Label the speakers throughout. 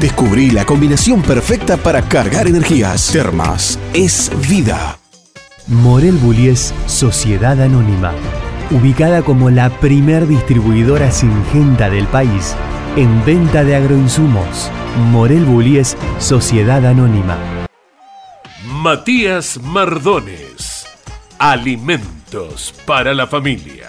Speaker 1: Descubrí la combinación perfecta para cargar energías. Termas es vida.
Speaker 2: Morel Bullies Sociedad Anónima, ubicada como la primer distribuidora singenta del país en venta de agroinsumos. Morel Bullies Sociedad Anónima.
Speaker 3: Matías Mardones, alimentos para la familia.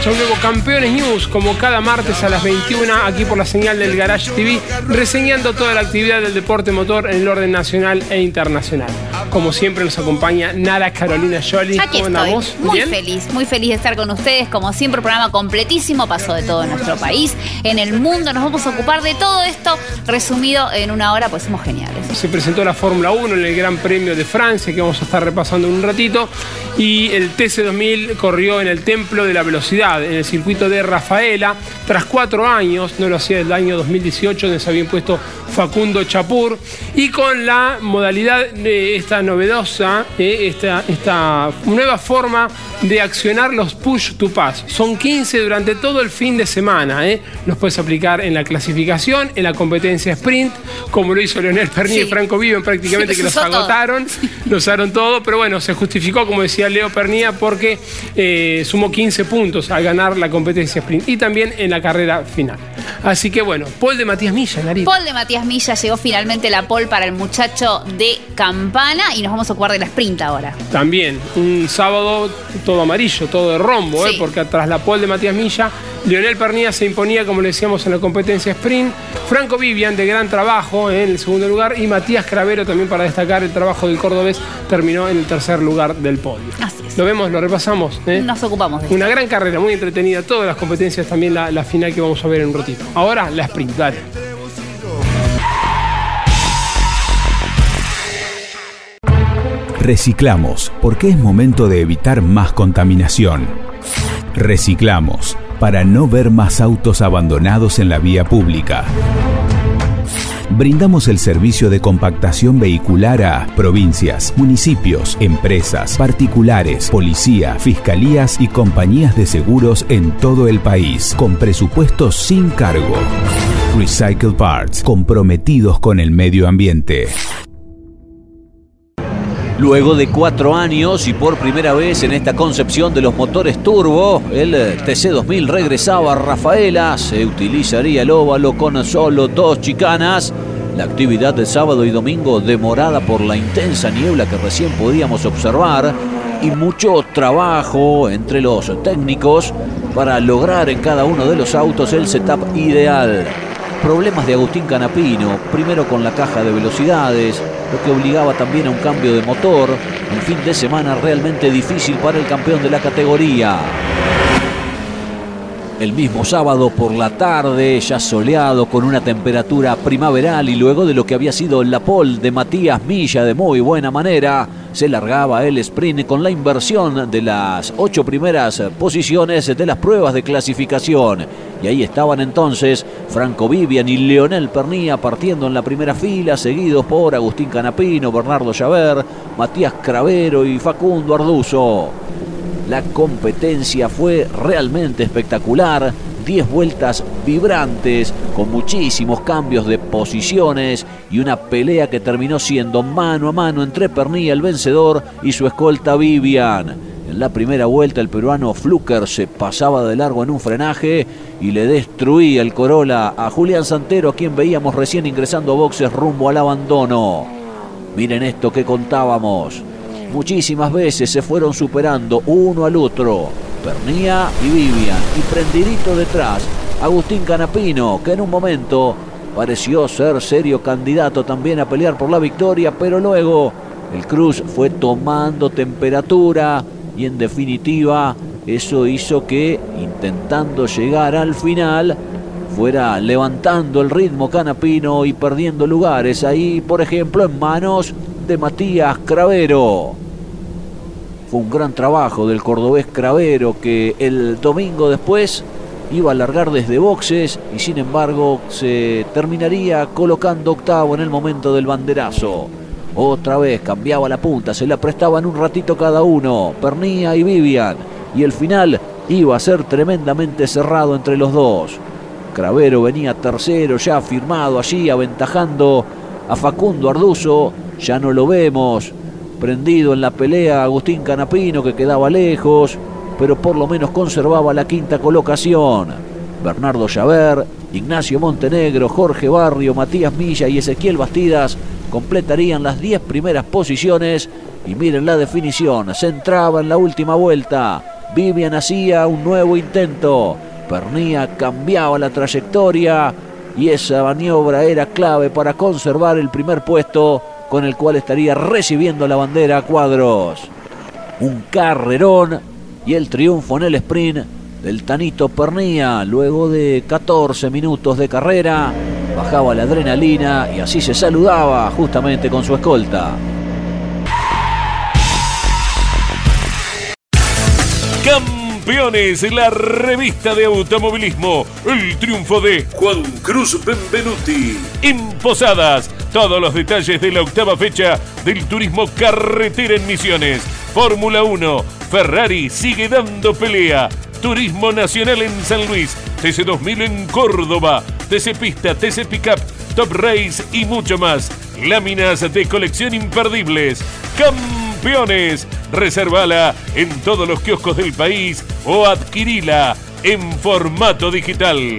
Speaker 4: Marcha un nuevo Campeones News, como cada martes a las 21, aquí por la señal del Garage TV, reseñando toda la actividad del deporte motor en el orden nacional e internacional. Como siempre nos acompaña Nara Carolina Jolie.
Speaker 5: Aquí ¿Cómo andamos? Muy feliz, muy feliz de estar con ustedes. Como siempre, programa completísimo, pasó de todo en nuestro país, en el mundo. Nos vamos a ocupar de todo esto resumido en una hora, pues somos geniales.
Speaker 4: Se presentó la Fórmula 1 en el Gran Premio de Francia, que vamos a estar repasando en un ratito. Y el TC2000 corrió en el Templo de la Velocidad, en el circuito de Rafaela, tras cuatro años, no lo hacía desde el año 2018, donde se había impuesto Facundo Chapur, y con la modalidad de esta novedosa, eh, esta, esta nueva forma de accionar los push to pass. Son 15 durante todo el fin de semana. Eh. Los puedes aplicar en la clasificación, en la competencia sprint, como lo hizo Leonel Pernier y Franco Viven prácticamente, que los agotaron, lo usaron todo, pero bueno, se justificó, como decía Leo Pernía, porque eh, sumó 15 puntos al ganar la competencia sprint y también en la carrera final. Así que bueno, Paul de Matías Milla, Narita.
Speaker 5: Paul de Matías Milla llegó finalmente la pole para el muchacho de Campana y nos vamos a ocupar de la sprint ahora.
Speaker 4: También, un sábado todo amarillo, todo de rombo, ¿eh? porque tras la pole de Matías Milla, Lionel Pernía se imponía, como le decíamos, en la competencia sprint. Franco Vivian, de gran trabajo, ¿eh? en el segundo lugar. Y Matías Cravero, también para destacar el trabajo del cordobés, terminó en el tercer lugar del podio.
Speaker 5: Así es.
Speaker 4: Lo vemos, lo repasamos. ¿eh?
Speaker 5: Nos ocupamos de
Speaker 4: Una gran carrera, muy entretenida. Todas las competencias, también la, la final que vamos a ver en un ratito. Ahora, la sprint, dale.
Speaker 1: Reciclamos, porque es momento de evitar más contaminación. Reciclamos, para no ver más autos abandonados en la vía pública. Brindamos el servicio de compactación vehicular a provincias, municipios, empresas, particulares, policía, fiscalías y compañías de seguros en todo el país, con presupuestos sin cargo. Recycle Parts, comprometidos con el medio ambiente.
Speaker 6: Luego de cuatro años y por primera vez en esta concepción de los motores turbo, el TC2000 regresaba a Rafaela, se utilizaría el óvalo con solo dos chicanas. La actividad de sábado y domingo demorada por la intensa niebla que recién podíamos observar y mucho trabajo entre los técnicos para lograr en cada uno de los autos el setup ideal problemas de Agustín Canapino, primero con la caja de velocidades, lo que obligaba también a un cambio de motor, un fin de semana realmente difícil para el campeón de la categoría. El mismo sábado por la tarde, ya soleado con una temperatura primaveral y luego de lo que había sido la pole de Matías Milla de muy buena manera, se largaba el sprint con la inversión de las ocho primeras posiciones de las pruebas de clasificación. Y ahí estaban entonces Franco Vivian y Leonel Pernía partiendo en la primera fila, seguidos por Agustín Canapino, Bernardo Llaver, Matías Cravero y Facundo Arduzo. La competencia fue realmente espectacular. 10 vueltas vibrantes, con muchísimos cambios de posiciones y una pelea que terminó siendo mano a mano entre Pernilla, el vencedor, y su escolta Vivian. En la primera vuelta el peruano Fluker se pasaba de largo en un frenaje y le destruía el Corolla a Julián Santero, a quien veíamos recién ingresando a boxes rumbo al abandono. Miren esto que contábamos. Muchísimas veces se fueron superando uno al otro. Pernía y Vivian. Y prendidito detrás, Agustín Canapino, que en un momento pareció ser serio candidato también a pelear por la victoria, pero luego el Cruz fue tomando temperatura y en definitiva eso hizo que intentando llegar al final fuera levantando el ritmo Canapino y perdiendo lugares ahí, por ejemplo, en manos de Matías Cravero. Fue un gran trabajo del cordobés Cravero que el domingo después iba a largar desde boxes y sin embargo se terminaría colocando octavo en el momento del banderazo. Otra vez cambiaba la punta, se la prestaban un ratito cada uno, Pernía y Vivian, y el final iba a ser tremendamente cerrado entre los dos. Cravero venía tercero, ya firmado allí, aventajando a Facundo Arduzo, ya no lo vemos, prendido en la pelea Agustín Canapino que quedaba lejos, pero por lo menos conservaba la quinta colocación. Bernardo Llaver, Ignacio Montenegro, Jorge Barrio, Matías Milla y Ezequiel Bastidas completarían las 10 primeras posiciones. Y miren la definición, se entraba en la última vuelta, Vivian hacía un nuevo intento, Pernía cambiaba la trayectoria y esa maniobra era clave para conservar el primer puesto con el cual estaría recibiendo la bandera a cuadros. Un carrerón y el triunfo en el sprint del Tanito Pernía. Luego de 14 minutos de carrera, bajaba la adrenalina y así se saludaba justamente con su escolta.
Speaker 3: Campeones, la revista de automovilismo. El triunfo de Juan Cruz Benvenuti. En Posadas todos los detalles de la octava fecha del turismo carretera en Misiones. Fórmula 1, Ferrari sigue dando pelea. Turismo Nacional en San Luis, TC2000 en Córdoba, TC Pista, TC Pickup, Top Race y mucho más. Láminas de colección imperdibles. Campeones. Reservala en todos los kioscos del país o adquirila en formato digital.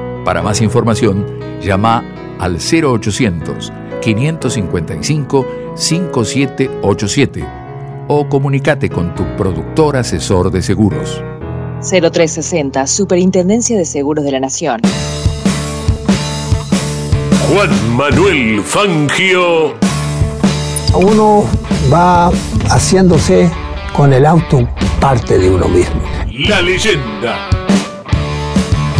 Speaker 7: Para más información, llama al 0800 555 5787 o comunícate con tu productor asesor de seguros.
Speaker 8: 0360, Superintendencia de Seguros de la Nación.
Speaker 3: Juan Manuel Fangio.
Speaker 9: Uno va haciéndose con el auto parte de uno mismo.
Speaker 3: La leyenda.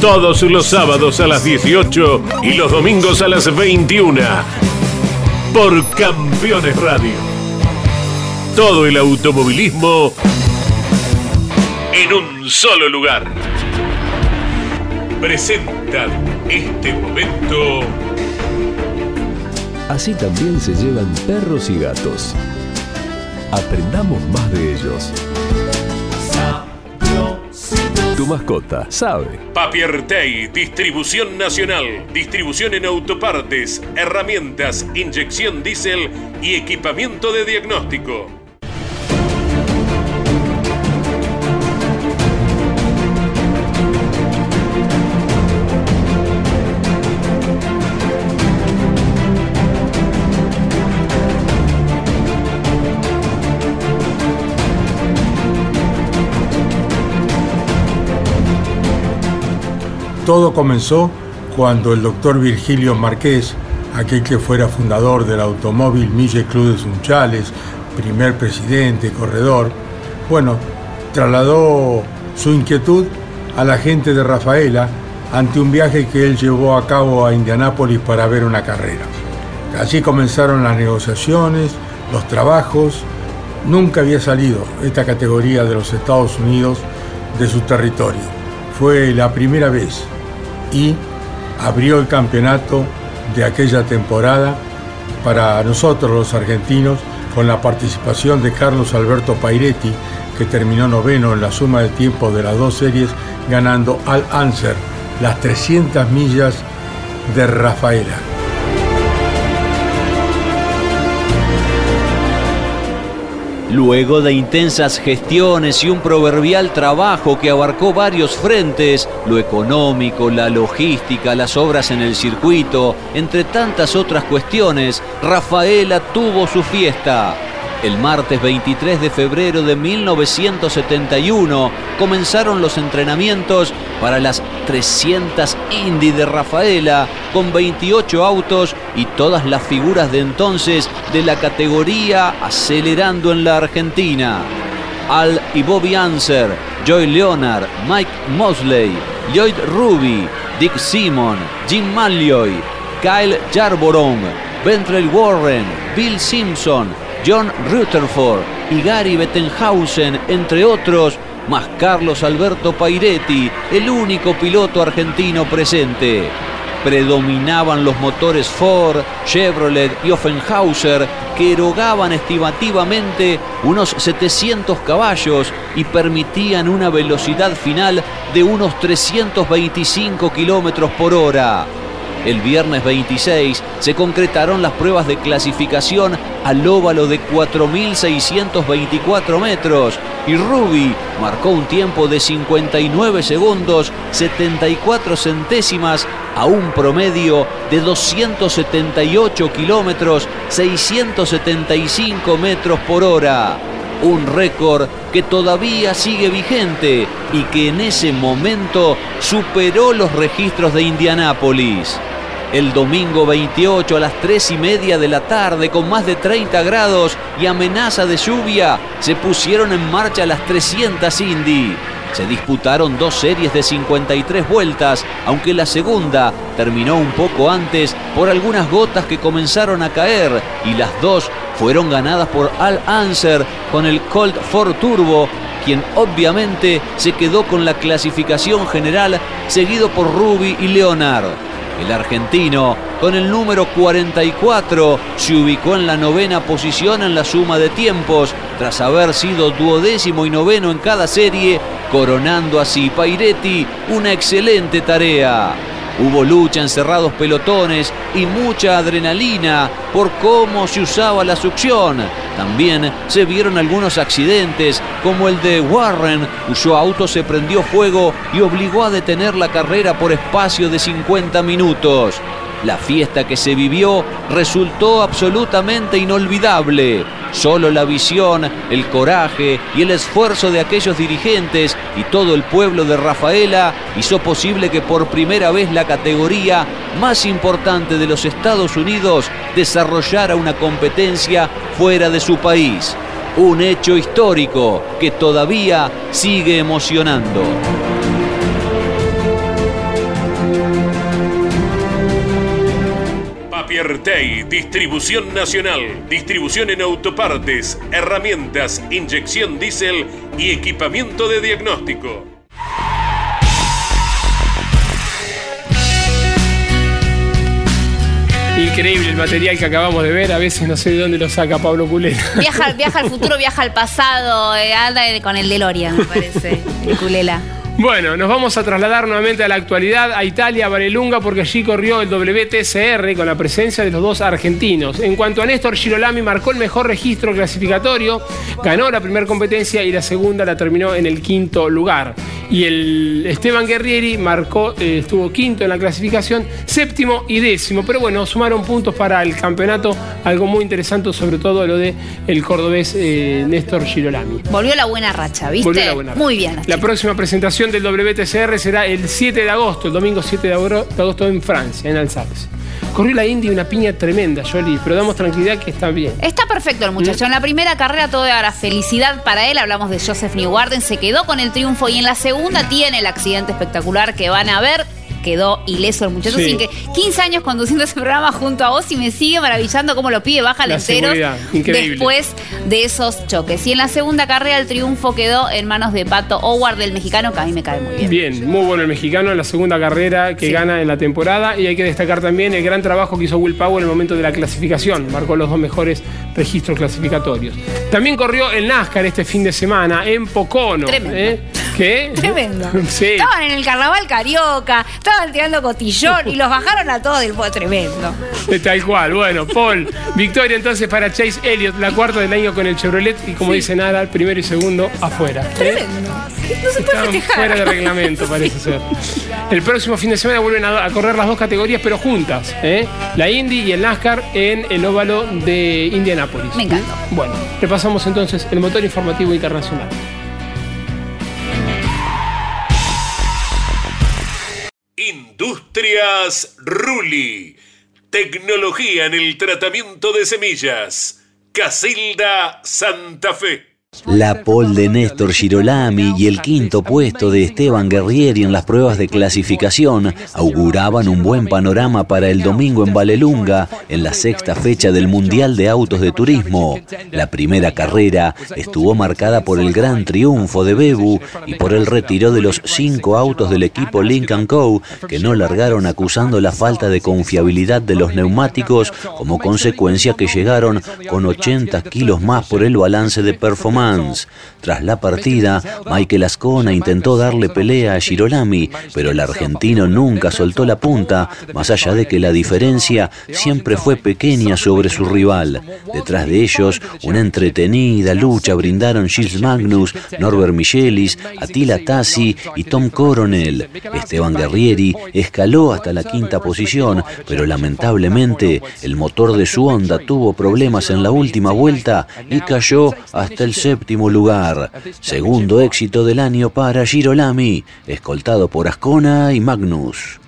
Speaker 3: Todos los sábados a las 18 y los domingos a las 21. Por Campeones Radio. Todo el automovilismo en un solo lugar. Presentan este momento.
Speaker 10: Así también se llevan perros y gatos. Aprendamos más de ellos. Tu mascota sabe.
Speaker 3: Papiertei, distribución nacional, distribución en autopartes, herramientas, inyección diésel y equipamiento de diagnóstico.
Speaker 11: Todo comenzó cuando el doctor Virgilio Marqués, aquel que fuera fundador del automóvil Mille Club de Sunchales, primer presidente, corredor, bueno, trasladó su inquietud a la gente de Rafaela ante un viaje que él llevó a cabo a Indianápolis para ver una carrera. Allí comenzaron las negociaciones, los trabajos. Nunca había salido esta categoría de los Estados Unidos de su territorio. Fue la primera vez y abrió el campeonato de aquella temporada para nosotros los argentinos con la participación de Carlos Alberto Pairetti, que terminó noveno en la suma de tiempo de las dos series, ganando al Anser las 300 millas de Rafaela.
Speaker 12: Luego de intensas gestiones y un proverbial trabajo que abarcó varios frentes, lo económico, la logística, las obras en el circuito, entre tantas otras cuestiones, Rafaela tuvo su fiesta. El martes 23 de febrero de 1971 comenzaron los entrenamientos para las 300 Indy de Rafaela con 28 autos y todas las figuras de entonces de la categoría acelerando en la Argentina. Al y Bobby Anser, Joy Leonard, Mike Mosley, Lloyd Ruby, Dick Simon, Jim Malloy, Kyle Jarboron, Bentrell Warren, Bill Simpson, John Rutherford y Gary Bettenhausen, entre otros, más Carlos Alberto Pairetti, el único piloto argentino presente. Predominaban los motores Ford, Chevrolet y Offenhauser que erogaban estimativamente unos 700 caballos y permitían una velocidad final de unos 325 kilómetros por hora. El viernes 26 se concretaron las pruebas de clasificación al óvalo de 4.624 metros y Ruby marcó un tiempo de 59 segundos 74 centésimas a un promedio de 278 kilómetros 675 metros por hora. Un récord que todavía sigue vigente y que en ese momento superó los registros de Indianápolis. El domingo 28 a las 3 y media de la tarde, con más de 30 grados y amenaza de lluvia, se pusieron en marcha las 300 Indy. Se disputaron dos series de 53 vueltas, aunque la segunda terminó un poco antes por algunas gotas que comenzaron a caer y las dos fueron ganadas por Al Anser con el Colt Ford Turbo, quien obviamente se quedó con la clasificación general seguido por Ruby y Leonard. El argentino, con el número 44, se ubicó en la novena posición en la suma de tiempos, tras haber sido duodécimo y noveno en cada serie, coronando así Pairetti una excelente tarea.
Speaker 6: Hubo lucha en cerrados pelotones y mucha adrenalina por cómo se usaba la succión. También se vieron algunos accidentes, como el de Warren, cuyo auto se prendió fuego y obligó a detener la carrera por espacio de 50 minutos. La fiesta que se vivió resultó absolutamente inolvidable. Solo la visión, el coraje y el esfuerzo de aquellos dirigentes y todo el pueblo de Rafaela hizo posible que por primera vez la categoría más importante de los Estados Unidos desarrollara una competencia fuera de su país. Un hecho histórico que todavía sigue emocionando.
Speaker 3: Piertey, distribución nacional, distribución en autopartes, herramientas, inyección diésel y equipamiento de diagnóstico.
Speaker 4: Increíble el material que acabamos de ver, a veces no sé de dónde lo saca Pablo Culela.
Speaker 5: Viaja, viaja al futuro, viaja al pasado, eh, anda con el DeLorean, me parece, el Culela.
Speaker 4: Bueno, nos vamos a trasladar nuevamente a la actualidad, a Italia, a Varelunga, porque allí corrió el WTCR con la presencia de los dos argentinos. En cuanto a Néstor Girolami, marcó el mejor registro clasificatorio, ganó la primera competencia y la segunda la terminó en el quinto lugar. Y el Esteban Guerrieri marcó, eh, estuvo quinto en la clasificación, séptimo y décimo. Pero bueno, sumaron puntos para el campeonato, algo muy interesante, sobre todo lo de el cordobés eh, Néstor Girolami.
Speaker 5: Volvió la buena racha, ¿viste?
Speaker 4: Volvió la buena racha.
Speaker 5: Muy bien.
Speaker 4: La próxima presentación del WTCR será el 7 de agosto, el domingo 7 de agosto en Francia, en Alsace. Corrió la Indy una piña tremenda, Jolie, pero damos tranquilidad que está bien.
Speaker 5: Está perfecto el muchacho. En la primera carrera todo era felicidad para él. Hablamos de Joseph Newgarden, se quedó con el triunfo y en la segunda tiene el accidente espectacular que van a ver quedó ileso el muchacho.
Speaker 4: Sí.
Speaker 5: Sin que 15 años conduciendo ese programa junto a vos y me sigue maravillando cómo lo pide baja enteros después de esos choques. Y en la segunda carrera el triunfo quedó en manos de Pato Howard, del mexicano, que a mí me cae muy bien.
Speaker 4: Bien, muy bueno el mexicano en la segunda carrera que
Speaker 5: Sí.
Speaker 4: gana en la temporada y hay que destacar también el gran trabajo que hizo Will Powell en el momento de la clasificación, marcó los dos mejores registros clasificatorios. También corrió el NASCAR este fin de semana en Pocono.
Speaker 5: Tremendo.
Speaker 4: ¿eh? ¿Qué?
Speaker 5: Tremendo.
Speaker 4: Sí.
Speaker 5: Estaban en el carnaval carioca, estaban tirando cotillón y los bajaron a todos del podio. Tremendo.
Speaker 4: Eh, Tal cual, bueno, Paul. Victoria entonces para Chase Elliott, la cuarta del año con el Chevrolet y como dice Nada, el primero y segundo afuera. ¿eh?
Speaker 5: Tremendo. No se puede festejar.
Speaker 4: fuera de reglamento, parece ser. El próximo fin de semana vuelven a, correr las dos categorías, pero juntas. ¿eh? La Indy y el NASCAR en el óvalo de Indianápolis.
Speaker 5: Me encantó.
Speaker 4: Bueno, repasamos entonces el motor informativo internacional.
Speaker 3: Industrias Ruli. Tecnología en el tratamiento de semillas. Casilda Santa Fe.
Speaker 6: La pole de Néstor Girolami y el quinto puesto de Esteban Guerrieri en las pruebas de clasificación auguraban un buen panorama para el domingo en Valelunga, en la sexta fecha del Mundial de Autos de Turismo. La primera carrera estuvo marcada por el gran triunfo de Bebu y por el retiro de los cinco autos del equipo Lincoln Co., que no largaron acusando la falta de confiabilidad de los neumáticos como consecuencia que llegaron con 80 kilos más por el balance de performance. Tras la partida, Michael Ascona intentó darle pelea a Girolami, pero el argentino nunca soltó la punta, más allá de que la diferencia siempre fue pequeña sobre su rival. Detrás de ellos, una entretenida lucha brindaron Gilles Magnus, Norbert Michelis, Attila Tassi y Tom Coronel. Esteban Guerrieri escaló hasta la quinta posición, pero lamentablemente el motor de su Honda tuvo problemas en la última vuelta y cayó hasta el séptimo lugar. Segundo éxito del año para Girolami, escoltado por Ascona y Magnus.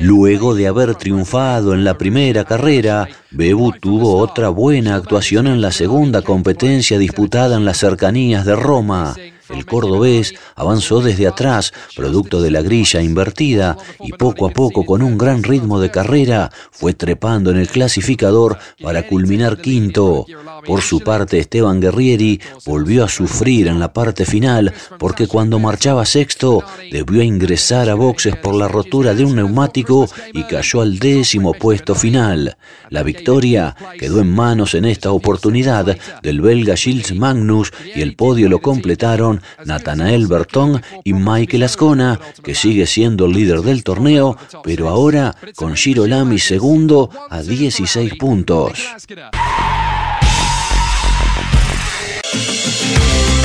Speaker 6: Luego de haber triunfado en la primera carrera, Bebu tuvo otra buena actuación en la segunda competencia disputada en las cercanías de Roma. El cordobés avanzó desde atrás, producto de la grilla invertida, y poco a poco, con un gran ritmo de carrera, fue trepando en el clasificador para culminar quinto. Por su parte, Esteban Guerrieri volvió a sufrir en la parte final, porque cuando marchaba sexto, debió ingresar a boxes por la rotura de un neumático y cayó al décimo puesto final. La victoria quedó en manos en esta oportunidad del belga Gilles Magnus y el podio lo completaron Nathanael Bertón y Michael Ascona, que sigue siendo el líder del torneo, pero ahora con Giro Lamy segundo a 16 puntos.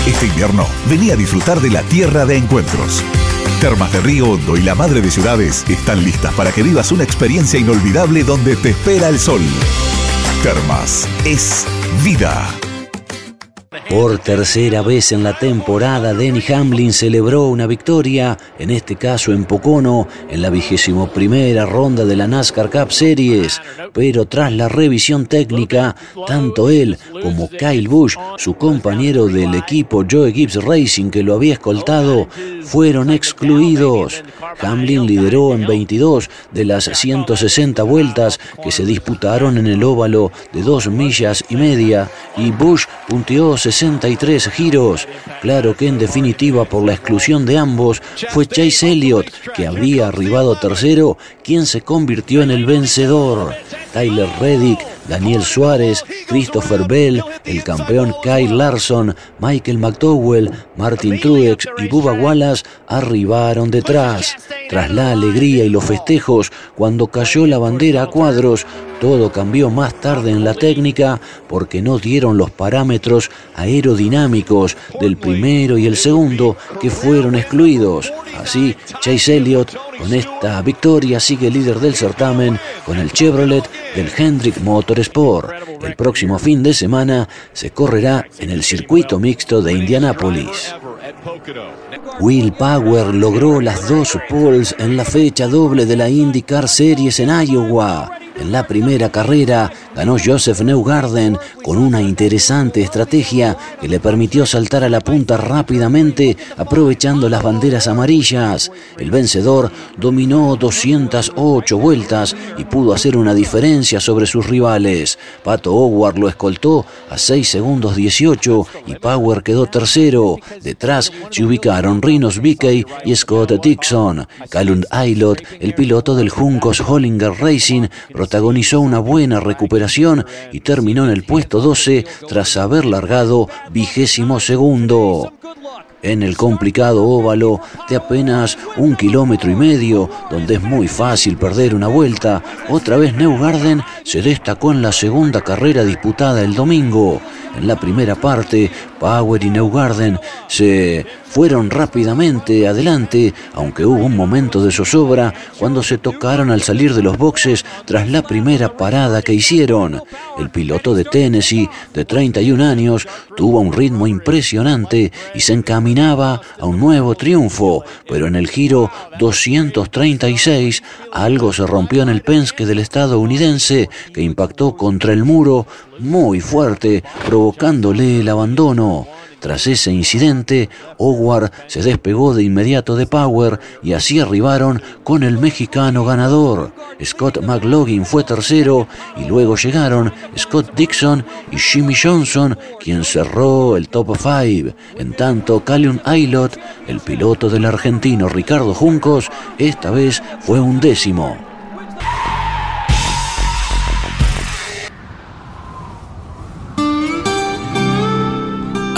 Speaker 13: Este invierno, vení a disfrutar de la tierra de encuentros. Termas de Río Hondo y la Madre de Ciudades están listas para que vivas una experiencia inolvidable donde te espera el sol. Termas es vida.
Speaker 6: Por tercera vez en la temporada, Denny Hamlin celebró una victoria, en este caso en Pocono, en la vigésimo primera ronda de la NASCAR Cup Series. Pero tras la revisión técnica, tanto él como Kyle Busch, su compañero del equipo Joe Gibbs Racing que lo había escoltado, fueron excluidos. Hamlin lideró en 22 de las 160 vueltas que se disputaron en el óvalo de dos millas y media y Bush punteó 63 giros. Claro que en definitiva por la exclusión de ambos fue Chase Elliott, que había arribado tercero, quien se convirtió en el vencedor. Tyler Reddick, Daniel Suárez, Christopher Bell, el campeón Kyle Larson, Michael McDowell, Martin Truex y Bubba Wallace arribaron detrás. Tras la alegría y los festejos, cuando cayó la bandera a cuadros, todo cambió más tarde en la técnica porque no dieron los parámetros aerodinámicos del primero y el segundo que fueron excluidos. Así, Chase Elliott con esta victoria sigue líder del certamen con el Chevrolet del Hendrick El próximo fin de semana se correrá en el circuito mixto de Indianápolis. Will Power logró las dos poles en la fecha doble de la IndyCar Series en Iowa. En la primera carrera ganó Joseph Neugarden con una interesante estrategia que le permitió saltar a la punta rápidamente aprovechando las banderas amarillas. El vencedor dominó 208 vueltas y pudo hacer una diferencia sobre sus rivales. Pato Howard lo escoltó a 6 segundos 18 y Power quedó tercero. Detrás se ubicaron Rinos Bickey y Scott Dixon. Calum Aylot, el piloto del Juncos Hollinger Racing, protagonizó una buena recuperación y terminó en el puesto 12 tras haber largado vigésimo segundo en el complicado óvalo de apenas un kilómetro y medio, donde es muy fácil perder una vuelta, otra vez Neugarden se destacó en la segunda carrera disputada el domingo. En la primera parte, Power y Neugarden se fueron rápidamente adelante, aunque hubo un momento de zozobra cuando se tocaron al salir de los boxes tras la primera parada que hicieron. El piloto de Tennessee, de 31 años, tuvo un ritmo impresionante y se encaminaba a un nuevo triunfo, pero en el giro 236 algo se rompió en el Penske del estadounidense que impactó contra el muro muy fuerte, provocándole el abandono. Tras ese incidente, Howard se despegó de inmediato de Power y así arribaron con el mexicano ganador. Scott McLaughlin fue tercero y luego llegaron Scott Dixon y Jimmy Johnson, quien cerró el top 5. En tanto, Callum Aylot, el piloto del argentino Ricardo Juncos, esta vez fue un décimo.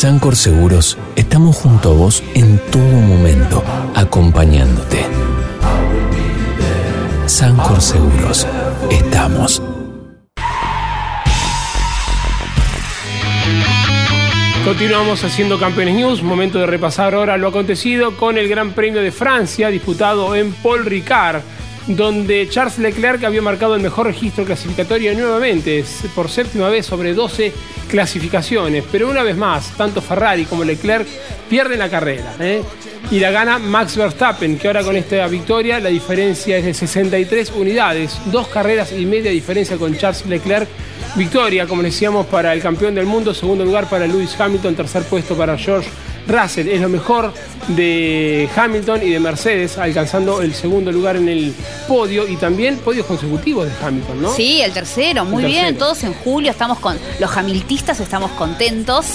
Speaker 1: Sancor Seguros estamos junto a vos en todo momento, acompañándote. Sancor Seguros, estamos.
Speaker 4: Continuamos haciendo Campeones News, momento de repasar ahora lo acontecido con el Gran Premio de Francia disputado en Paul Ricard, donde Charles Leclerc había marcado el mejor registro clasificatorio nuevamente, por séptima vez sobre 12 clasificaciones, pero una vez más, tanto Ferrari como Leclerc pierden la carrera. ¿eh? Y la gana Max Verstappen, que ahora con esta victoria la diferencia es de 63 unidades, dos carreras y media diferencia con Charles Leclerc. Victoria, como decíamos, para el campeón del mundo, segundo lugar para Lewis Hamilton, tercer puesto para George Russell es lo mejor de Hamilton y de Mercedes, alcanzando el segundo lugar en el podio y también podios consecutivos de Hamilton, ¿no?
Speaker 5: Sí, el tercero, muy
Speaker 4: El
Speaker 5: bien.
Speaker 4: tercero.
Speaker 5: Todos en julio estamos con los hamiltistas, estamos contentos,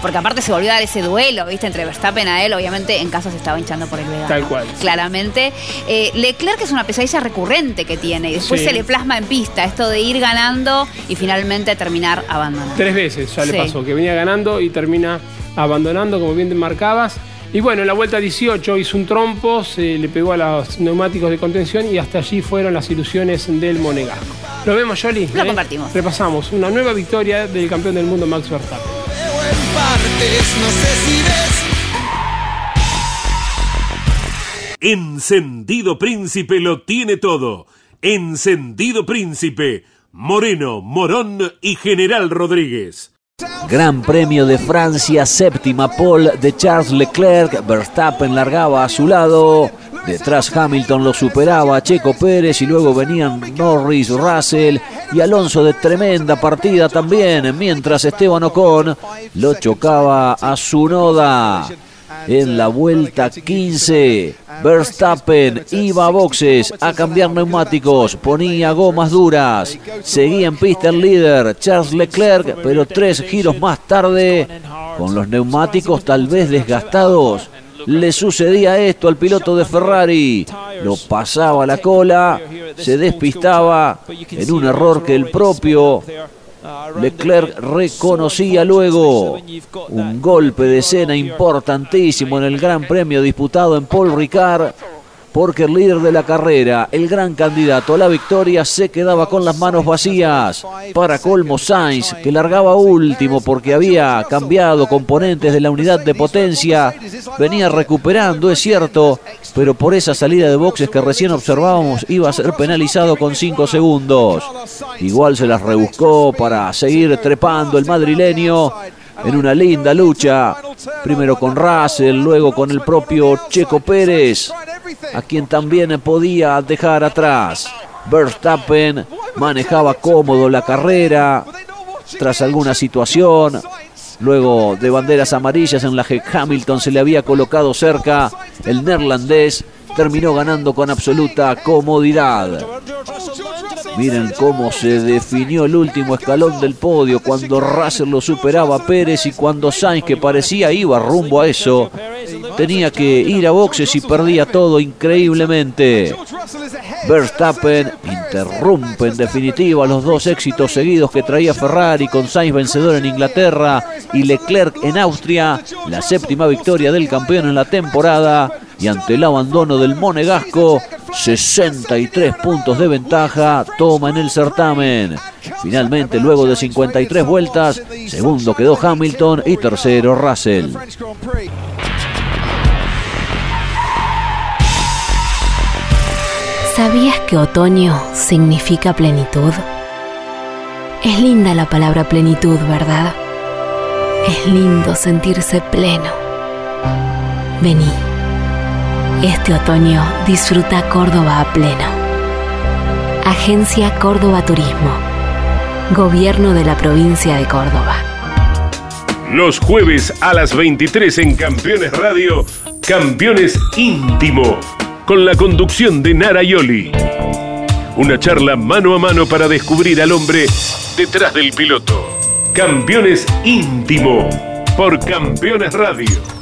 Speaker 5: porque aparte se volvió a dar ese duelo, ¿viste? Entre Verstappen a él, obviamente en casa se estaba hinchando por el vegano.
Speaker 4: Tal cual.
Speaker 5: Claramente. Eh, Leclerc es una pesadilla recurrente que tiene y después
Speaker 4: Sí.
Speaker 5: se le plasma en pista esto de ir ganando y finalmente terminar abandonando.
Speaker 4: Tres veces ya
Speaker 5: Sí.
Speaker 4: le pasó, que venía ganando y termina abandonando, como bien te marcabas. Y bueno, en la vuelta 18 hizo un trompo, se le pegó a los neumáticos de contención y hasta allí fueron las ilusiones del Monegasco. ¿Lo vemos, Jolly?
Speaker 5: Lo compartimos.
Speaker 4: Repasamos. Una nueva victoria del campeón del mundo, Max Verstappen.
Speaker 3: Encendido Príncipe lo tiene todo. Encendido Príncipe. Moreno, Morón y General Rodríguez.
Speaker 6: Gran Premio de Francia, séptima pole de Charles Leclerc. Verstappen largaba a su lado. Detrás Hamilton lo superaba Checo Pérez y luego venían Norris, Russell y Alonso de tremenda partida también, mientras Esteban Ocon lo chocaba a su noda. En la vuelta 15, Verstappen iba a boxes a cambiar neumáticos, ponía gomas duras, seguía en pista el líder Charles Leclerc, pero tres giros más tarde, con los neumáticos tal vez desgastados, le sucedía esto al piloto de Ferrari. Lo pasaba la cola, se despistaba en un error que el propio Leclerc reconocía luego un golpe de escena importantísimo en el Gran Premio disputado en Paul Ricard, porque el líder de la carrera, el gran candidato a la victoria, se quedaba con las manos vacías. Para colmo Sainz, que largaba último porque había cambiado componentes de la unidad de potencia, venía recuperando, es cierto, pero por esa salida de boxes que recién observábamos iba a ser penalizado con 5 segundos. Igual se las rebuscó para seguir trepando el madrileño en una linda lucha, primero con Russell, luego con el propio Checo Pérez, a quien también podía dejar atrás. Verstappen manejaba cómodo la carrera tras alguna situación. Luego de banderas amarillas en la que Hamilton se le había colocado cerca, el neerlandés terminó ganando con absoluta comodidad. Miren cómo se definió el último escalón del podio cuando Russell lo superaba a Pérez y cuando Sainz, que parecía iba rumbo a eso, tenía que ir a boxes y perdía todo increíblemente. Verstappen interrumpe en definitiva los dos éxitos seguidos que traía Ferrari con Sainz vencedor en Inglaterra y Leclerc en Austria, la séptima victoria del campeón en la temporada y ante el abandono del Monegasco, 63 puntos de ventaja toma en el certamen. Finalmente, luego de 53 vueltas, segundo quedó Hamilton y tercero Russell.
Speaker 14: ¿Sabías que otoño significa plenitud? Es linda la palabra plenitud, ¿verdad? Es lindo sentirse pleno. Vení. Este otoño disfruta Córdoba a pleno. Agencia Córdoba Turismo. Gobierno de la provincia de Córdoba.
Speaker 3: Los jueves a las 23 en Campeones Radio, Campeones Íntimo, con la conducción de Nara Yoli. Una charla mano a mano para descubrir al hombre detrás del piloto. Campeones Íntimo, por Campeones Radio.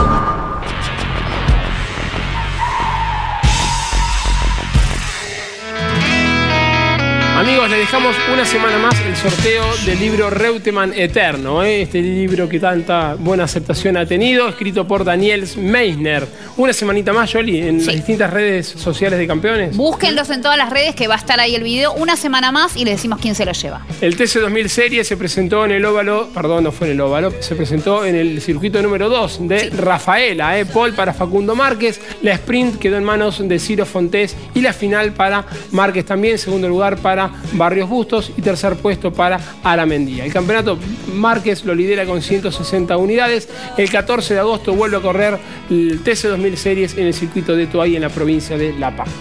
Speaker 4: Amigos, le dejamos una semana más el sorteo del libro Reutemann Eterno, ¿eh? este libro que tanta buena aceptación ha tenido, escrito por Daniel Meisner. Una semanita más, Jolly, en las distintas redes sociales de campeones.
Speaker 5: Búsquenlos en todas las redes que va a estar ahí el video una semana más y les decimos quién se lo lleva.
Speaker 4: El TC2000 Serie se presentó en el óvalo, perdón, no fue en el óvalo, se presentó en el circuito número 2 de Rafaela, ¿eh? Paul para Facundo Márquez, la sprint quedó en manos de Ciro Fontés y la final para Márquez también, segundo lugar para Barrios Bustos y tercer puesto para Aramendía. El campeonato Márquez lo lidera con 160 unidades. El 14 de agosto vuelve a correr el TC2000 Series en el circuito de Toay en la provincia de La Pampa.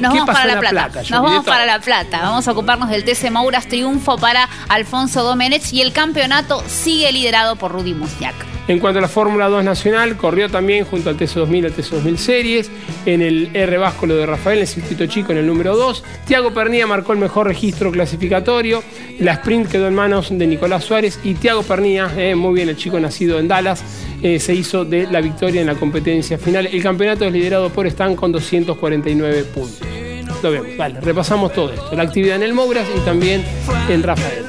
Speaker 5: Nos
Speaker 4: ¿Qué
Speaker 5: vamos para La Plata. Nos vamos
Speaker 4: todo.
Speaker 5: para La Plata. Vamos a ocuparnos del TC Mouras. Triunfo para Alfonso Domenech y el campeonato sigue liderado por Rudy Musniak.
Speaker 4: En cuanto a la Fórmula 2 nacional, corrió también junto al TC2000 al TC2000 Series, en el R Vasco lo de Rafael, en el circuito chico en el número 2. Tiago Pernía marcó el mejor registro clasificatorio, la sprint quedó en manos de Nicolás Suárez y Tiago Pernía, eh, muy bien el chico nacido en Dallas, eh, se hizo de la victoria en la competencia final. El campeonato es liderado por Stan con 249 puntos. Lo vemos, vale, repasamos todo esto, la actividad en el Mouras y también en Rafael.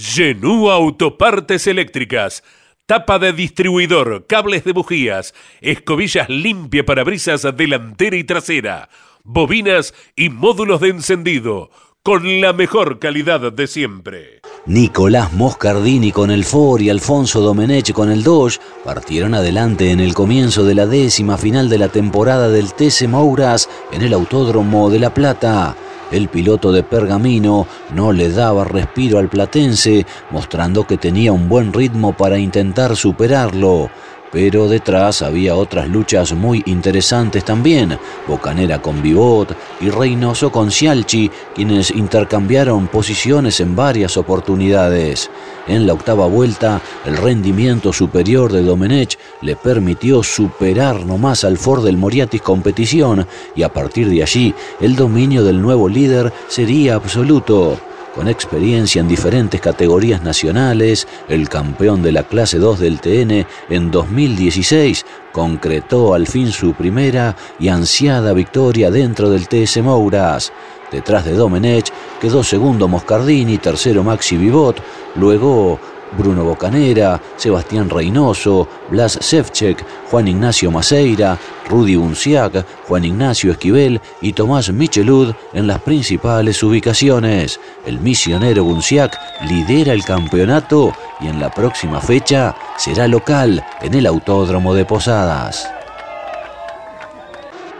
Speaker 3: Genú Autopartes Eléctricas. Tapa de distribuidor, cables de bujías, escobillas limpia para brisas delantera y trasera, bobinas y módulos de encendido, con la mejor calidad de siempre.
Speaker 6: Nicolás Moscardini con el Ford y Alfonso Domenech con el Dodge partieron adelante en el comienzo de la décima final de la temporada del TC Mouras en el Autódromo de La Plata. El piloto de Pergamino no le daba respiro al platense, mostrando que tenía un buen ritmo para intentar superarlo. Pero detrás había otras luchas muy interesantes también, Bocanera con Vivot y Reynoso con Cialchi, quienes intercambiaron posiciones en varias oportunidades. En la octava vuelta, el rendimiento superior de Domenech le permitió superar nomás al Ford del Moriatis Competición y a partir de allí el dominio del nuevo líder sería absoluto. Con experiencia en diferentes categorías nacionales, el campeón de la clase 2 del TN en 2016 concretó al fin su primera y ansiada victoria dentro del TS Mouras. Detrás de Domenech quedó segundo Moscardini, tercero Maxi Vivot, luego Bruno Bocanera, Sebastián Reynoso, Blas Sevchek, Juan Ignacio Maceira, Rudy Bunciac, Juan Ignacio Esquivel y Tomás Michelud en las principales ubicaciones. El misionero Bunciac lidera el campeonato y en la próxima fecha será local en el Autódromo de Posadas.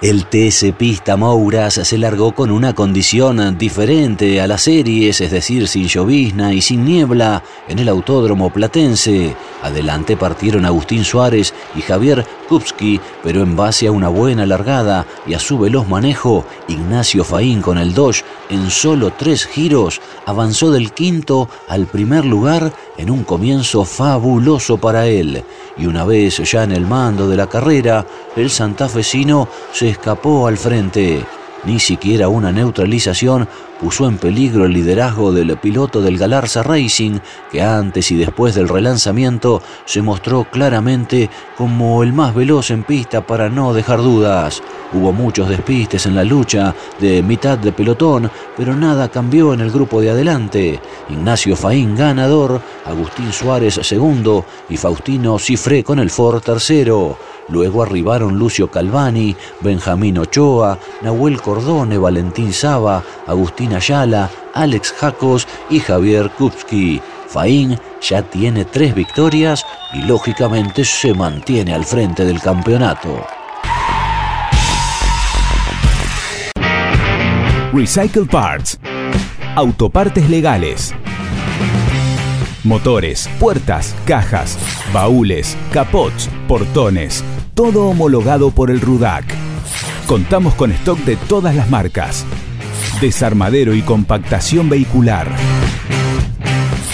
Speaker 6: El TC Pista Mouras se largó con una condición diferente a las series, es decir, sin llovizna y sin niebla, en el Autódromo Platense. Adelante partieron Agustín Suárez y Javier Kupski, pero en base a una buena largada y a su veloz manejo, Ignacio Faín con el Dodge en solo tres giros avanzó del quinto al primer lugar en un comienzo fabuloso para él. Y una vez ya en el mando de la carrera, el santafesino se escapó al frente. Ni siquiera una neutralización puso en peligro el liderazgo del piloto del Galarza Racing, que antes y después del relanzamiento se mostró claramente como el más veloz en pista para no dejar dudas. Hubo muchos despistes en la lucha de mitad de pelotón, pero nada cambió en el grupo de adelante. Ignacio Faín ganador, Agustín Suárez segundo y Faustino Cifré con el Ford tercero. Luego arribaron Lucio Calvani, Benjamín Ochoa, Nahuel Cordone, Valentín Saba, Agustín Ayala, Alex Jacos y Javier Kupski. Faín ya tiene tres victorias y lógicamente se mantiene al frente del campeonato.
Speaker 1: Recycle Parts. Autopartes legales. Motores, puertas, cajas, baúles, capots, portones. Todo homologado por el RUDAC. Contamos con stock de todas las marcas. Desarmadero y compactación vehicular.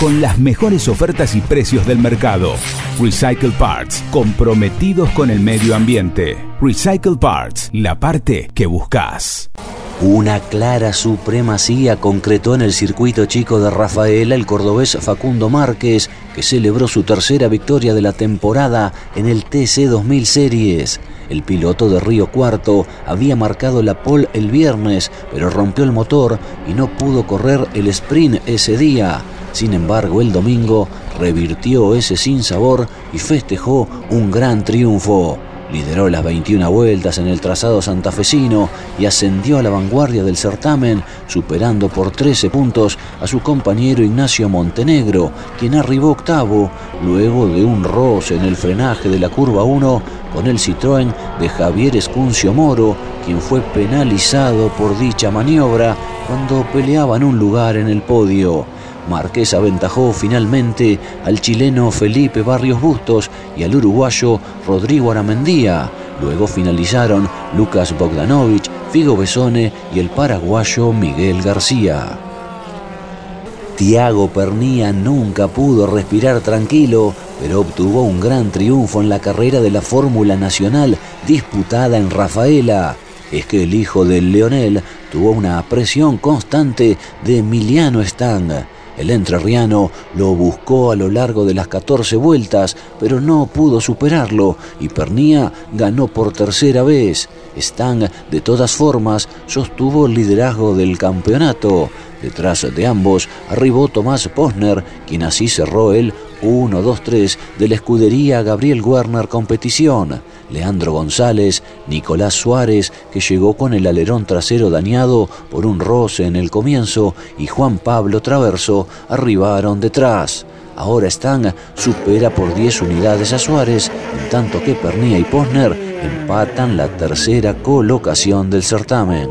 Speaker 1: Con las mejores ofertas y precios del mercado. Recycle Parts, comprometidos con el medio ambiente. Recycle Parts, la parte que buscas.
Speaker 6: Una clara supremacía concretó en el circuito chico de Rafaela el cordobés Facundo Márquez, que celebró su tercera victoria de la temporada en el TC 2000 Series. El piloto de Río Cuarto había marcado la pole el viernes, pero rompió el motor y no pudo correr el sprint ese día. Sin embargo, el domingo revirtió ese sinsabor y festejó un gran triunfo. Lideró las 21 vueltas en el trazado santafesino y ascendió a la vanguardia del certamen, superando por 13 puntos a su compañero Ignacio Montenegro, quien arribó octavo luego de un roce en el frenaje de la curva 1 con el Citroën de Javier Escuncio Moro, quien fue penalizado por dicha maniobra cuando peleaban un lugar en el podio. Márquez aventajó finalmente al chileno Felipe Barrios Bustos y al uruguayo Rodrigo Aramendía. Luego finalizaron Lucas Bogdanovich, Figo Besone y el paraguayo Miguel García. Tiago Pernía nunca pudo respirar tranquilo, pero obtuvo un gran triunfo en la carrera de la Fórmula Nacional disputada en Rafaela. Es que el hijo del Leonel tuvo una presión constante de Emiliano Stang. El entrerriano lo buscó a lo largo de las 14 vueltas, pero no pudo superarlo y Pernía ganó por tercera vez. Stang, de todas formas, sostuvo el liderazgo del campeonato. Detrás de ambos arribó Tomás Posner, quien así cerró el 1-2-3 de la escudería Gabriel Werner Competición. Leandro González, Nicolás Suárez, que llegó con el alerón trasero dañado por un roce en el comienzo, y Juan Pablo Traverso arribaron detrás. Ahora Stang supera por 10 unidades a Suárez, en tanto que Pernía y Posner empatan la tercera colocación del certamen.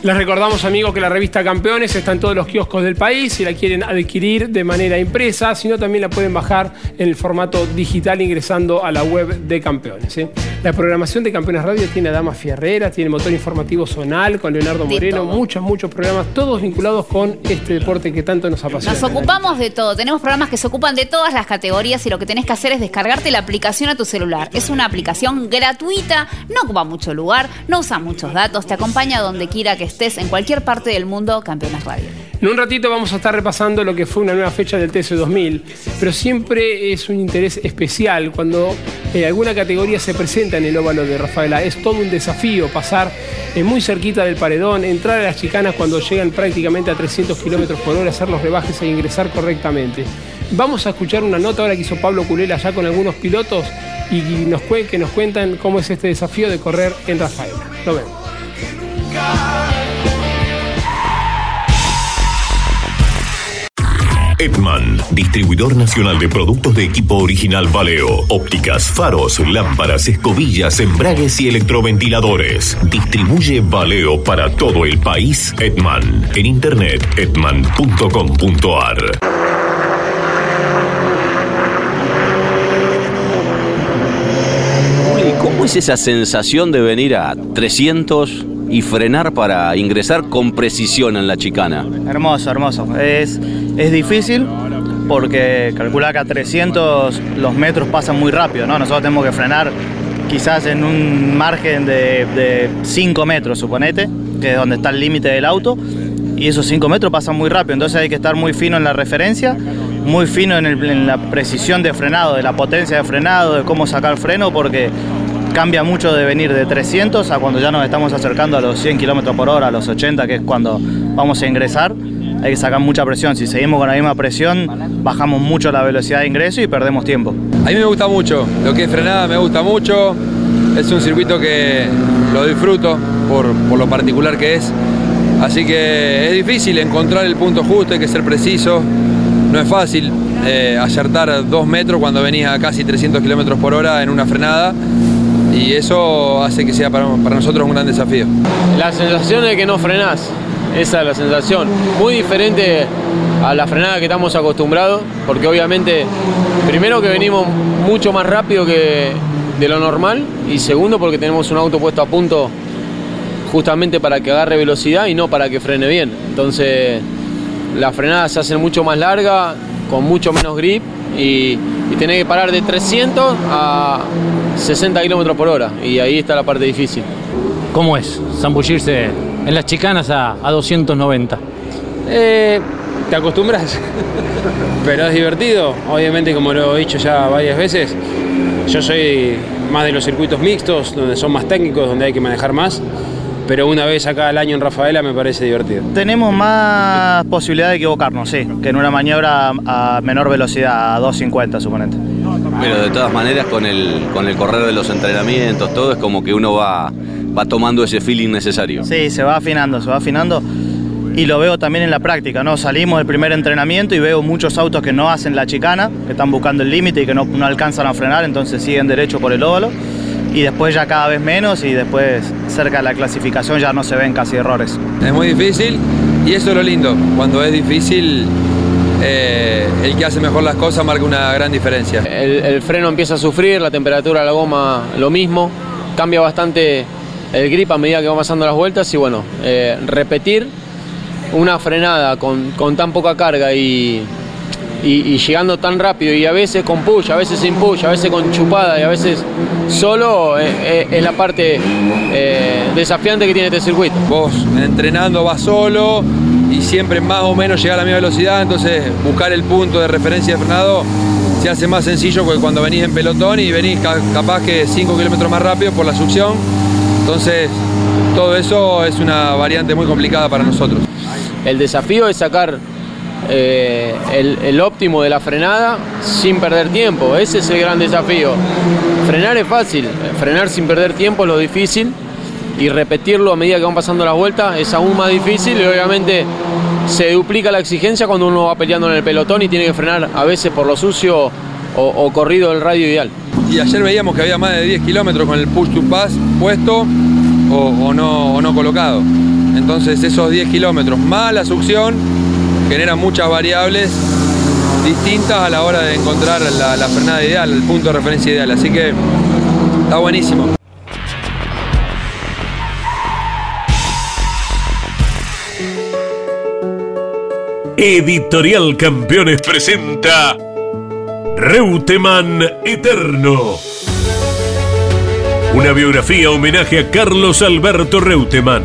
Speaker 4: Les recordamos, amigos, que la revista Campeones está en todos los kioscos del país. Si la quieren adquirir de manera impresa, si no, también la pueden bajar en el formato digital ingresando a la web de Campeones. ¿eh? La programación de Campeones Radio tiene a Dama Fierrera, tiene motor informativo zonal con Leonardo Moreno, muchos, muchos programas, todos vinculados con este deporte que tanto nos apasiona.
Speaker 5: Nos ocupamos de todo. Tenemos programas que se ocupan de todas las categorías y lo que tenés que hacer es descargarte la aplicación a tu celular. Es una aplicación gratuita, no ocupa mucho lugar, no usa muchos datos, te acompaña donde quiera que estés, en cualquier parte del mundo, Campeones Radio.
Speaker 4: En un ratito vamos a estar repasando lo que fue una nueva fecha del TC2000, pero siempre es un interés especial cuando eh, alguna categoría se presenta en el óvalo de Rafaela. Es todo un desafío pasar eh, muy cerquita del paredón, entrar a las chicanas cuando llegan prácticamente a 300 kilómetros por hora, hacer los rebajes e ingresar correctamente. Vamos a escuchar una nota ahora que hizo Pablo Culela ya con algunos pilotos y nos, que nos cuentan cómo es este desafío de correr en Rafaela. Lo vemos.
Speaker 15: Edman, distribuidor nacional de productos de equipo original Valeo, ópticas, faros, lámparas, escobillas, embragues y electroventiladores. Distribuye Valeo para todo el país. Edman, en internet edman.com.ar.
Speaker 16: ¿cómo es esa sensación de venir a 300 y frenar para ingresar con precisión en la chicana?
Speaker 17: Hermoso, hermoso. Es, es difícil porque calcula que a 300 los metros pasan muy rápido, ¿no? Nosotros tenemos que frenar quizás en un margen de 5 metros, suponete, que es donde está el límite del auto, y esos 5 metros pasan muy rápido, entonces hay que estar muy fino en la referencia, muy fino en, el- en la precisión de frenado, de la potencia de frenado, de cómo sacar freno, porque cambia mucho de venir de 300 a cuando ya nos estamos acercando a los 100 km por hora, a los 80, que es cuando vamos a ingresar. Hay que sacar mucha presión. Si seguimos con la misma presión, bajamos mucho la velocidad de ingreso y perdemos tiempo.
Speaker 18: A mí me gusta mucho, lo que es frenada me gusta mucho, es un circuito que lo disfruto por, por lo particular que es, así que es difícil encontrar el punto justo, hay que ser preciso, no es fácil eh, acertar dos metros cuando venís a casi 300 kilómetros por hora en una frenada y eso hace que sea para, para nosotros un gran desafío.
Speaker 19: La sensación de que no frenás, esa es la sensación. Muy diferente a la frenada que estamos acostumbrados, porque obviamente, primero que venimos mucho más rápido que de lo normal, y segundo porque tenemos un auto puesto a punto justamente para que agarre velocidad y no para que frene bien. Entonces, las frenadas se hacen mucho más largas, con mucho menos grip, y, y tenés que parar de 300 a 60 kilómetros por hora, y ahí está la parte difícil.
Speaker 20: ¿Cómo es zambullirse en las chicanas a, a 290?
Speaker 21: Eh, te acostumbras, pero es divertido. Obviamente, como lo he dicho ya varias veces, yo soy más de los circuitos mixtos, donde son más técnicos, donde hay que manejar más. Pero una vez acá al año en Rafaela me parece divertido.
Speaker 17: Tenemos más posibilidad de equivocarnos, sí, que en una maniobra a menor velocidad, a 250 suponente.
Speaker 16: Pero de todas maneras, con el, con el correr de los entrenamientos, todo es como que uno va, va tomando ese feeling necesario.
Speaker 17: Sí, se va afinando, se va afinando. Y lo veo también en la práctica, ¿no? Salimos del primer entrenamiento y veo muchos autos que no hacen la chicana, que están buscando el límite y que no, no alcanzan a frenar, entonces siguen derecho por el óvalo. Y después ya cada vez menos y después cerca de la clasificación ya no se ven casi errores.
Speaker 18: Es muy difícil y eso es lo lindo. Cuando es difícil, eh, el que hace mejor las cosas marca una gran diferencia.
Speaker 19: El, el freno empieza a sufrir, la temperatura de la goma lo mismo, cambia bastante el grip a medida que va pasando las vueltas y bueno, eh, repetir una frenada con, con tan poca carga y, y, y llegando tan rápido y a veces con push, a veces sin push, a veces con chupada y a veces solo eh, eh, es la parte eh, desafiante que tiene este circuito.
Speaker 18: Vos entrenando vas solo y siempre más o menos llega a la misma velocidad, entonces buscar el punto de referencia de frenado se hace más sencillo que cuando venís en pelotón y venís ca- capaz que 5 kilómetros más rápido por la succión. Entonces todo eso es una variante muy complicada para nosotros.
Speaker 19: El desafío es sacar eh, el, óptimo de la frenada sin perder tiempo. Ese es el gran desafío. Frenar es fácil, frenar sin perder tiempo es lo difícil y repetirlo a medida que van pasando las vueltas es aún más difícil y obviamente se duplica la exigencia cuando uno va peleando en el pelotón y tiene que frenar a veces por lo sucio o, corrido del radio ideal.
Speaker 18: Y ayer veíamos que había más de 10 kilómetros con el push to pass puesto o, o no, o no colocado. Entonces esos 10 kilómetros más la succión generan muchas variables distintas a la hora de encontrar la, frenada ideal, el punto de referencia ideal. Así que está buenísimo.
Speaker 3: Editorial Campeones presenta Reutemann Eterno. Una biografía homenaje a Carlos Alberto Reutemann,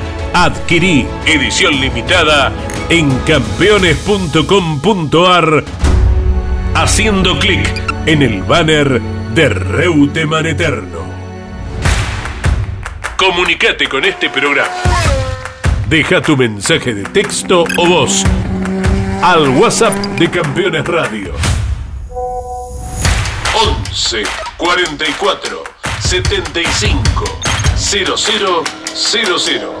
Speaker 3: Adquirí edición limitada en campeones.com.ar haciendo clic en el banner de Reutemann Eterno. Comunicate con este programa. Deja tu mensaje de texto o voz al WhatsApp de Campeones Radio. 11 44 75 0000.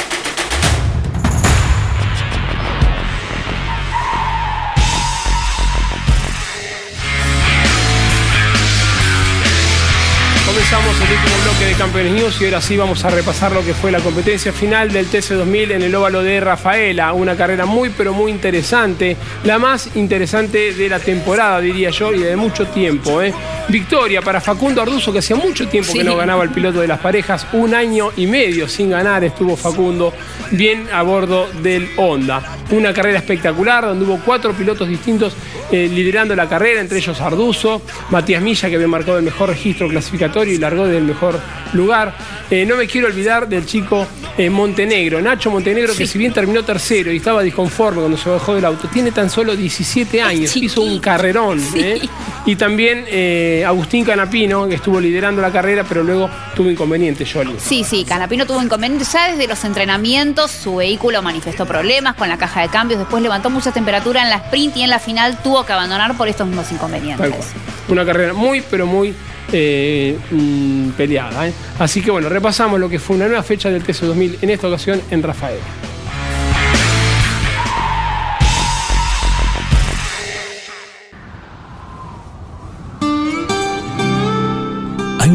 Speaker 4: Campeones News y ahora sí vamos a repasar lo que fue la competencia final del TC2000 en el óvalo de Rafaela. Una carrera muy pero muy interesante, la más interesante de la temporada diría yo y de mucho tiempo. ¿eh? Victoria para Facundo Arduzo que hacía mucho tiempo que no ganaba el piloto de las parejas, un año y medio sin ganar estuvo Facundo bien a bordo del Honda. Una carrera espectacular donde hubo cuatro pilotos distintos eh, liderando la carrera, entre ellos Arduzo, Matías Milla que había marcado el mejor registro clasificatorio y largó del mejor lugar. Eh, no me quiero olvidar del chico eh, Montenegro, Nacho Montenegro, que si bien terminó tercero y estaba disconforme cuando se bajó del auto, tiene tan solo 17 años, hizo un carrerón. Y también eh, Agustín Canapino, que estuvo liderando la carrera, pero luego tuvo inconveniente, Jolly.
Speaker 5: Sí, sí, Canapino tuvo inconvenientes. Ya desde los entrenamientos su vehículo manifestó problemas con la caja de cambios. Después levantó mucha temperatura en la sprint y en la final tuvo que abandonar por estos mismos inconvenientes.
Speaker 4: Una carrera muy, pero muy eh, mm, peleada. ¿eh? Así que bueno, repasamos lo que fue una nueva fecha del TC2000, en esta ocasión en Rafael.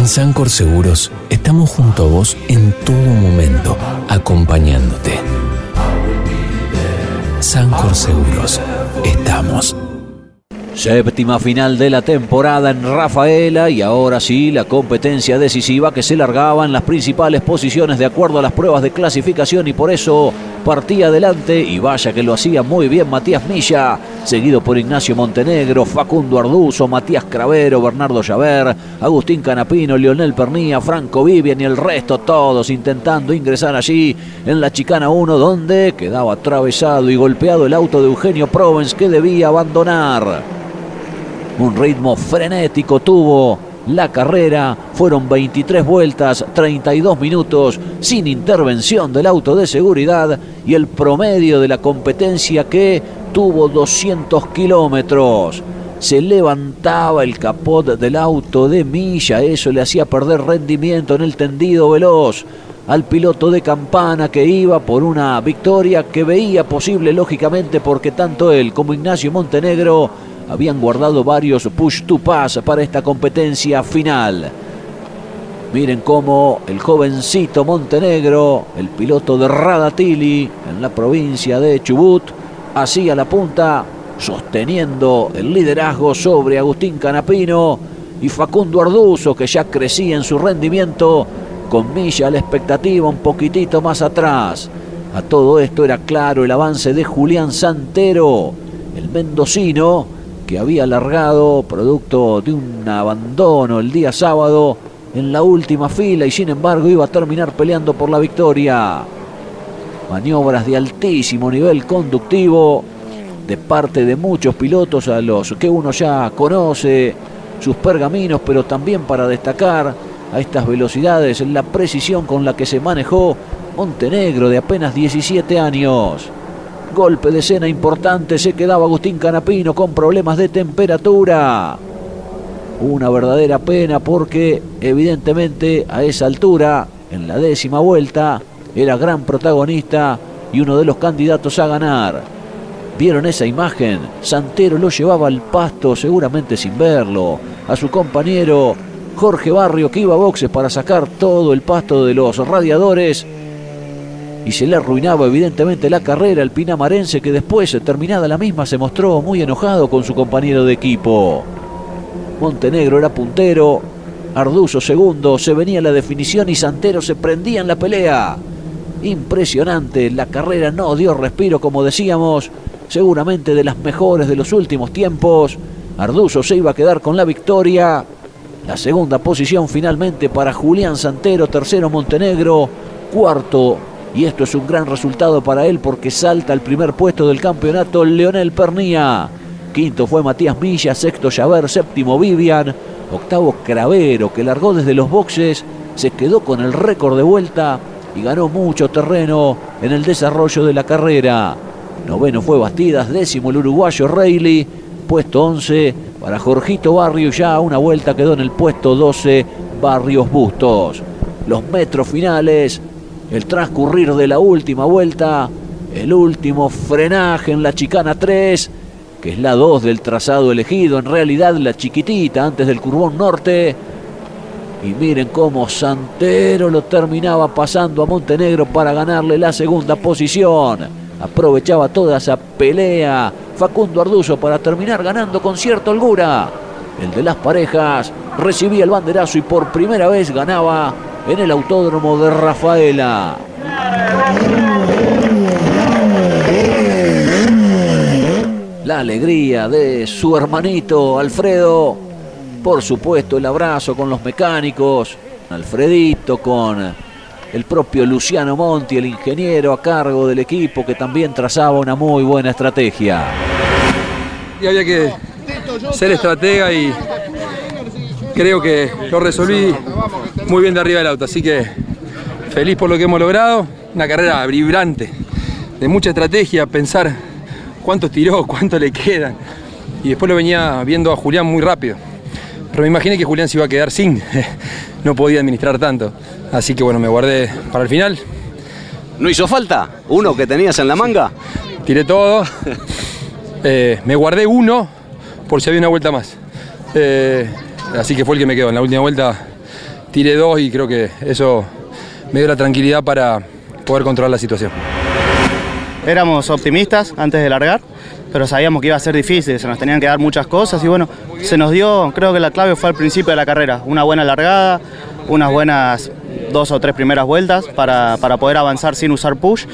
Speaker 1: En Sancor Seguros estamos junto a vos en todo momento, acompañándote. Sancor Seguros, estamos.
Speaker 6: Séptima final de la temporada en Rafaela y ahora sí la competencia decisiva que se largaba en las principales posiciones de acuerdo a las pruebas de clasificación y por eso partía adelante y vaya que lo hacía muy bien Matías Milla, seguido por Ignacio Montenegro, Facundo Arduzo, Matías Cravero, Bernardo Llaver, Agustín Canapino, Leonel Pernía, Franco Vivian y el resto todos intentando ingresar allí en la chicana 1 donde quedaba atravesado y golpeado el auto de Eugenio Provence que debía abandonar. Un ritmo frenético tuvo la carrera. Fueron 23 vueltas, 32 minutos sin intervención del auto de seguridad y el promedio de la competencia que tuvo 200 kilómetros. Se levantaba el capot del auto de Milla, eso le hacía perder rendimiento en el tendido veloz al piloto de campana que iba por una victoria que veía posible lógicamente porque tanto él como Ignacio Montenegro habían guardado varios push to pass para esta competencia final. Miren cómo el jovencito Montenegro, el piloto de Radatili en la provincia de Chubut, hacía la punta sosteniendo el liderazgo sobre Agustín Canapino y Facundo Arduzo que ya crecía en su rendimiento con Milla la expectativa un poquitito más atrás. A todo esto era claro el avance de Julián Santero, el mendocino, que había alargado producto de un abandono el día sábado en la última fila y sin embargo iba a terminar peleando por la victoria. Maniobras de altísimo nivel conductivo de parte de muchos pilotos a los que uno ya conoce sus pergaminos, pero también para destacar a estas velocidades la precisión con la que se manejó Montenegro de apenas 17 años. Golpe de escena importante, se quedaba Agustín Canapino con problemas de temperatura. Una verdadera pena porque evidentemente a esa altura, en la décima vuelta, era gran protagonista y uno de los candidatos a ganar. ¿Vieron esa imagen? Santero lo llevaba al pasto seguramente sin verlo. A su compañero Jorge Barrio que iba a boxes para sacar todo el pasto de los radiadores y se le arruinaba evidentemente la carrera al pinamarense que después, terminada la misma, se mostró muy enojado con su compañero de equipo. Montenegro era puntero, Arduzo segundo, se venía la definición y Santero se prendía en la pelea. Impresionante, la carrera no dio respiro como decíamos, seguramente de las mejores de los últimos tiempos. Arduzo se iba a quedar con la victoria. La segunda posición finalmente para Julián Santero, tercero Montenegro, cuarto y esto es un gran resultado para él porque salta al primer puesto del campeonato Leonel Pernía. Quinto fue Matías Milla, sexto Javer, séptimo Vivian, octavo Cravero que largó desde los boxes, se quedó con el récord de vuelta y ganó mucho terreno en el desarrollo de la carrera. Noveno fue Bastidas, décimo el uruguayo Reilly, puesto 11 para Jorgito Barrio, ya una vuelta quedó en el puesto 12 Barrios Bustos. Los metros finales el transcurrir de la última vuelta, el último frenaje en la chicana 3, que es la 2 del trazado elegido, en realidad la chiquitita antes del curbón norte. Y miren cómo Santero lo terminaba pasando a Montenegro para ganarle la segunda posición. Aprovechaba toda esa pelea Facundo Arduzo para terminar ganando con cierta holgura. El de las parejas recibía el banderazo y por primera vez ganaba en el autódromo de Rafaela. La alegría de su hermanito Alfredo, por supuesto el abrazo con los mecánicos, Alfredito con el propio Luciano Monti, el ingeniero a cargo del equipo que también trazaba una muy buena estrategia.
Speaker 18: Y había que ser estratega y creo que lo resolví muy bien de arriba del auto, así que feliz por lo que hemos logrado una carrera vibrante, de mucha estrategia, pensar cuánto tiró, cuánto le quedan. Y después lo venía viendo a Julián muy rápido. Pero me imaginé que Julián se iba a quedar sin, no podía administrar tanto. Así que bueno, me guardé para el final.
Speaker 16: ¿No hizo falta? ¿Uno que tenías en la manga?
Speaker 18: Tiré todo. Eh, me guardé uno por si había una vuelta más. Eh, así que fue el que me quedó. En la última vuelta tiré dos y creo que eso me dio la tranquilidad para poder controlar la situación.
Speaker 17: Éramos optimistas antes de largar, pero sabíamos que iba a ser difícil, se nos tenían que dar muchas cosas y bueno, se nos dio, creo que la clave fue al principio de la carrera, una buena largada, unas buenas dos o tres primeras vueltas para, para, poder avanzar sin usar push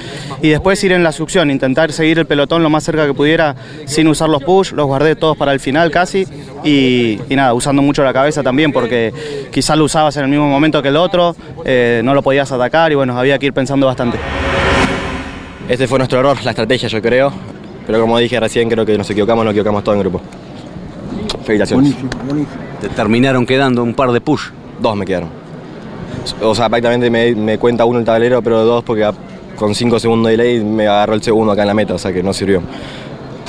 Speaker 17: y después ir en la succión, intentar seguir el pelotón lo más cerca que pudiera sin usar los push, los guardé todos para el final casi y, y nada, usando mucho la cabeza también porque quizás lo usabas en el mismo momento que el otro, eh, no lo podías atacar y bueno, había que ir pensando bastante.
Speaker 22: Este fue nuestro error, la estrategia yo creo, pero como dije recién creo que nos equivocamos, nos equivocamos todo en grupo. Felicitaciones.
Speaker 16: Te terminaron quedando un par de push.
Speaker 22: Dos me quedaron. O sea, prácticamente me, me cuenta uno el tablero, pero dos porque con cinco segundos de delay me agarró el segundo acá en la meta, o sea que no sirvió.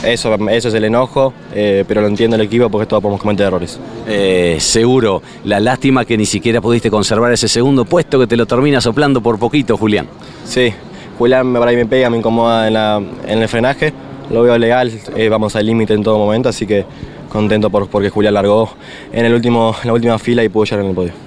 Speaker 22: Eso, eso es el enojo, eh, pero lo entiende el equipo porque todos podemos cometer errores.
Speaker 16: Eh, seguro, la lástima que ni siquiera pudiste conservar ese segundo puesto que te lo termina soplando por poquito, Julián.
Speaker 22: Sí, Julián ahí me pega, me incomoda en, la, en el frenaje, lo veo legal, eh, vamos al límite en todo momento, así que contento por, porque Julián largó en, el último, en la última fila y pudo llegar en el podio.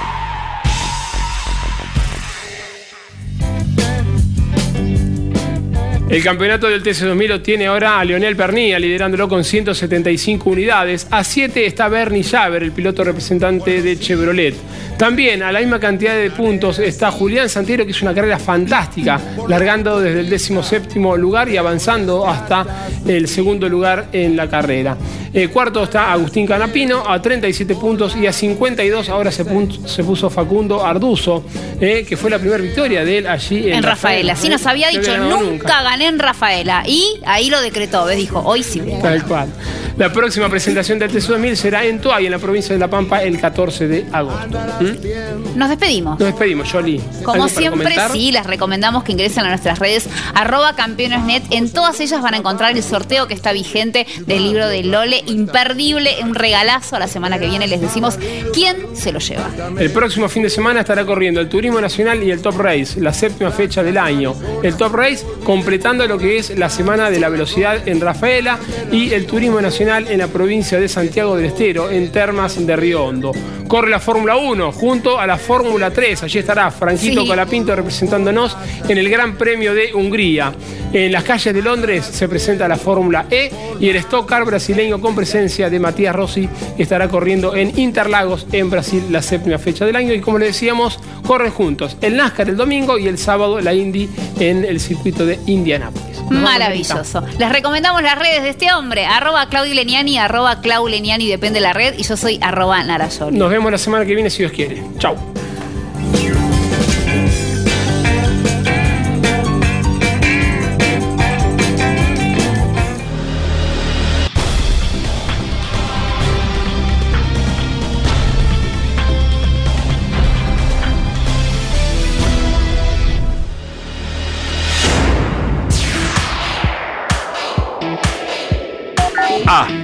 Speaker 4: El campeonato del TC2000 lo tiene ahora a Leonel Pernilla, liderándolo con 175 unidades. A 7 está Bernie Javer, el piloto representante de Chevrolet. También a la misma cantidad de puntos está Julián Santiero, que es una carrera fantástica, largando desde el 17 lugar y avanzando hasta el segundo lugar en la carrera. Eh, cuarto está Agustín Canapino a 37 puntos y a 52 ahora se, se puso Facundo Arduzo, eh, que fue la primera victoria de él allí en,
Speaker 5: en Rafaela. Sí, nos había dicho, nunca gané en Rafaela. Y ahí lo decretó, ¿ves? Dijo, hoy sí.
Speaker 4: Tal cual. La próxima presentación del TSU 2000 será en Toay, en la provincia de La Pampa, el 14 de agosto. ¿Mm?
Speaker 5: Nos despedimos.
Speaker 4: Nos despedimos, Jolie.
Speaker 5: Como siempre, sí, les recomendamos que ingresen a nuestras redes arroba campeonesnet. En todas ellas van a encontrar el sorteo que está vigente del libro de Lole. Imperdible, un regalazo. La semana que viene les decimos quién se lo lleva.
Speaker 4: El próximo fin de semana estará corriendo el Turismo Nacional y el Top Race, la séptima fecha del año. El Top Race completando lo que es la Semana de la Velocidad en Rafaela y el Turismo Nacional en la provincia de Santiago del Estero, en Termas de Río Hondo. Corre la Fórmula 1 junto a la Fórmula 3. Allí estará Franquito
Speaker 5: Sí.
Speaker 4: Colapinto representándonos en el Gran Premio de Hungría. En las calles de Londres se presenta la Fórmula E y el Stock Car brasileño con presencia de Matías Rossi que estará corriendo en Interlagos, en Brasil, la séptima fecha del año. Y como le decíamos, corren juntos el NASCAR el domingo y el sábado la Indy en el circuito de Indianápolis. Vamos,
Speaker 5: Maravilloso. Les recomendamos las redes de este hombre, arroba Claudio Leniani, arroba Clau Leniani, depende de la red, y yo soy arroba Narayoli.
Speaker 4: Nos vemos la semana que viene si Dios quiere. Chau.